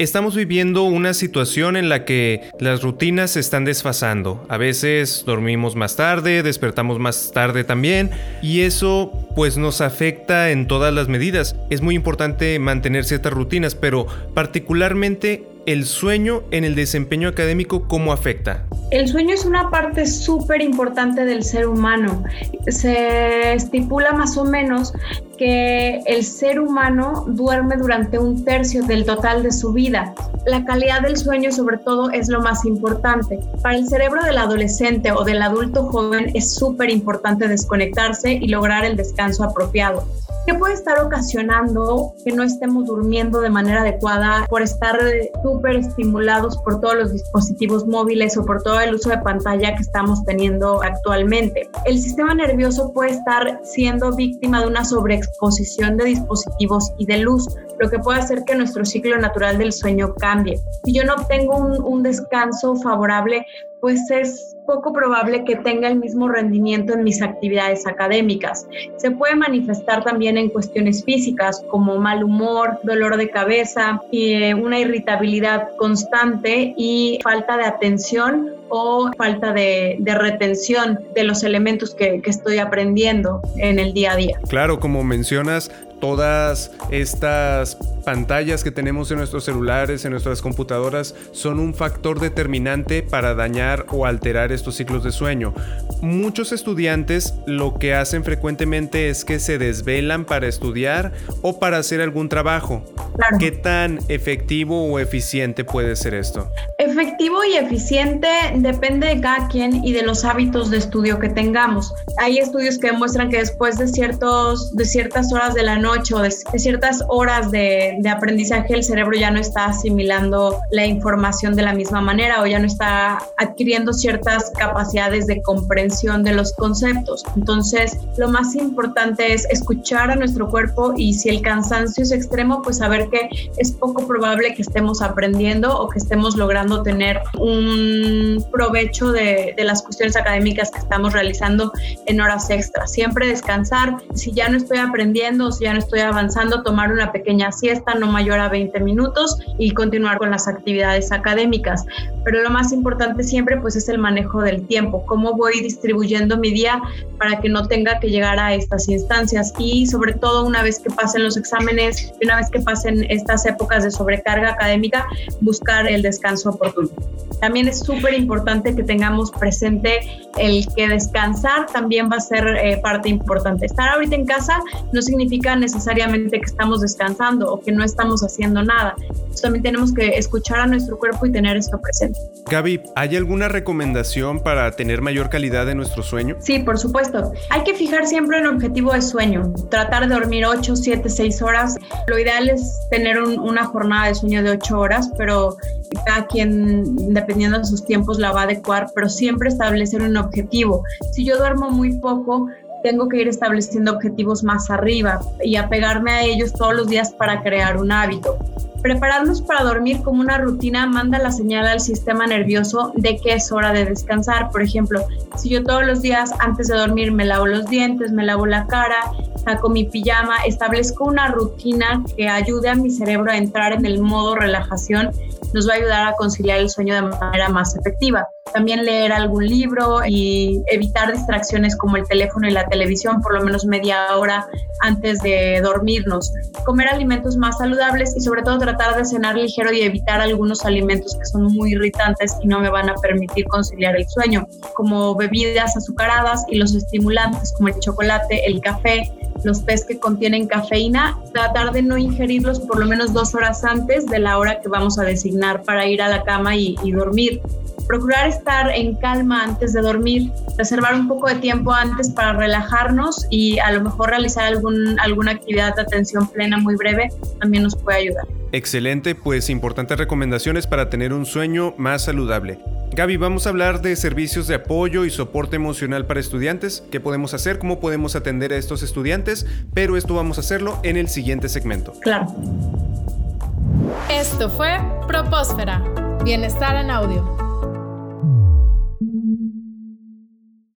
Estamos viviendo una situación en la que las rutinas se están desfasando. A veces dormimos más tarde, despertamos más tarde también y eso pues nos afecta en todas las medidas. Es muy importante mantener ciertas rutinas, pero particularmente el sueño en el desempeño académico, ¿cómo afecta? El sueño es una parte súper importante del ser humano. Se estipula más o menos que el ser humano duerme durante un tercio del total de su vida. La calidad del sueño sobre todo es lo más importante. Para el cerebro del adolescente o del adulto joven es súper importante desconectarse y lograr el descanso apropiado. ¿Qué puede estar ocasionando que no estemos durmiendo de manera adecuada por estar súper estimulados por todos los dispositivos móviles o por todo el uso de pantalla que estamos teniendo actualmente? El sistema nervioso puede estar siendo víctima de una sobreexposición de dispositivos y de luz, lo que puede hacer que nuestro ciclo natural del sueño cambie. Si yo no tengo un, un descanso favorable, pues es poco probable que tenga el mismo rendimiento en mis actividades académicas. Se puede manifestar también en cuestiones físicas como mal humor, dolor de cabeza, eh, una irritabilidad constante y falta de atención o falta de, retención de los elementos que, estoy aprendiendo en el día a día. Claro, como mencionas, todas estas pantallas que tenemos en nuestros celulares, en nuestras computadoras, son un factor determinante para dañar o alterar estos ciclos de sueño. Muchos estudiantes lo que hacen frecuentemente es que se desvelan para estudiar o para hacer algún trabajo. ¿Qué tan efectivo o eficiente puede ser esto? Efectivo y eficiente depende de cada quien y de los hábitos de estudio que tengamos. Hay estudios que demuestran que después de, ciertos, de ciertas horas de la noche o de, ciertas horas de, de aprendizaje, el cerebro ya no está asimilando la información de la misma manera o ya no está adquiriendo ciertas capacidades de comprensión de los conceptos. Entonces, lo más importante es escuchar a nuestro cuerpo y si el cansancio es extremo, pues saber que es poco probable que estemos aprendiendo o que estemos logrando tener un provecho de, de las cuestiones académicas que estamos realizando en horas extras. Siempre descansar. Si ya no estoy aprendiendo, si ya no estoy avanzando, tomar una pequeña siesta no mayor a 20 minutos y continuar con las actividades académicas. Pero lo más importante siempre pues es el manejo del tiempo, cómo voy distribuyendo mi día para que no tenga que llegar a estas instancias y sobre todo una vez que pasen los exámenes una vez que pasen estas épocas de sobrecarga académica, buscar el descanso oportuno. También es súper importante que tengamos presente el que descansar también va a ser eh, parte importante. Estar ahorita en casa no significa necesariamente que estamos descansando o que no estamos haciendo nada. también tenemos que escuchar a nuestro cuerpo y tener esto presente. Gaby, ¿hay alguna recomendación para tener mayor calidad de nuestro sueño? Sí, por supuesto. Hay que fijar siempre un objetivo de sueño. Tratar de dormir 8, 7, 6 horas. Lo ideal es tener una jornada de sueño de 8 horas, pero cada quien, dependiendo de sus tiempos, la va a adecuar, pero siempre establecer un objetivo. Si yo duermo muy poco, tengo que ir estableciendo objetivos más arriba y apegarme a ellos todos los días para crear un hábito. Prepararnos para dormir como una rutina manda la señal al sistema nervioso de que es hora de descansar. Por ejemplo, si yo todos los días antes de dormir me lavo los dientes, me lavo la cara, saco mi pijama, establezco una rutina que ayude a mi cerebro a entrar en el modo relajación, nos va a ayudar a conciliar el sueño de manera más efectiva. También leer algún libro y evitar distracciones como el teléfono y la televisión por lo menos media hora antes de dormirnos. Comer alimentos más saludables y sobre todo tratar de cenar ligero y evitar algunos alimentos que son muy irritantes y no me van a permitir conciliar el sueño, como bebidas azucaradas y los estimulantes como el chocolate, el café, los tés que contienen cafeína, tratar de no ingerirlos por lo menos dos horas antes de la hora que vamos a designar para ir a la cama y, y dormir procurar estar en calma antes de dormir, reservar un poco de tiempo antes para relajarnos y a lo mejor realizar algún, alguna actividad de atención plena muy breve también nos puede ayudar. Excelente, pues importantes recomendaciones para tener un sueño más saludable. Gaby, vamos a hablar de servicios de apoyo y soporte emocional para estudiantes. ¿Qué podemos hacer? ¿Cómo podemos atender a estos estudiantes? Pero esto vamos a hacerlo en el siguiente segmento. Claro. Esto fue Propósfera, Bienestar en Audio.